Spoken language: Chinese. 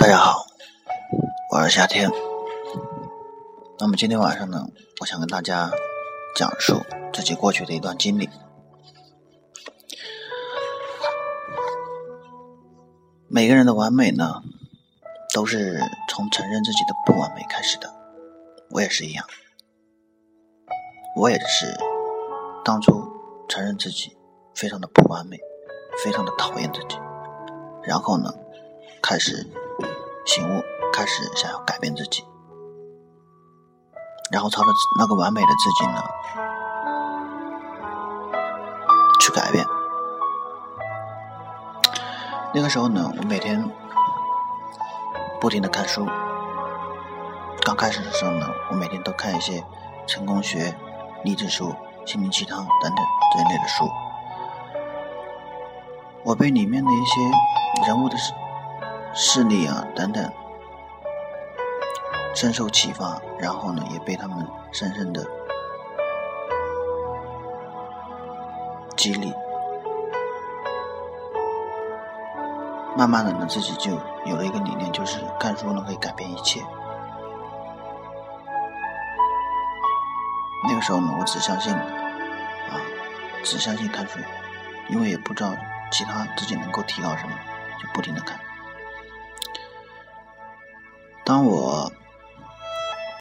大家好，我是夏天。那么今天晚上呢，我想跟大家讲述自己过去的一段经历。每个人的完美呢，都是从承认自己的不完美开始的。我也是一样，我也是当初承认自己非常的不完美，非常的讨厌自己，然后呢，开始。醒悟，开始想要改变自己，然后朝着那个完美的自己呢去改变。那个时候呢，我每天不停的看书。刚开始的时候呢，我每天都看一些成功学、励志书、心灵鸡汤等等这一类的书。我被里面的一些人物的事。势力啊，等等，深受启发，然后呢，也被他们深深的激励，慢慢的呢，自己就有了一个理念，就是看书呢可以改变一切。那个时候呢，我只相信啊，只相信看书，因为也不知道其他自己能够提高什么，就不停的看。当我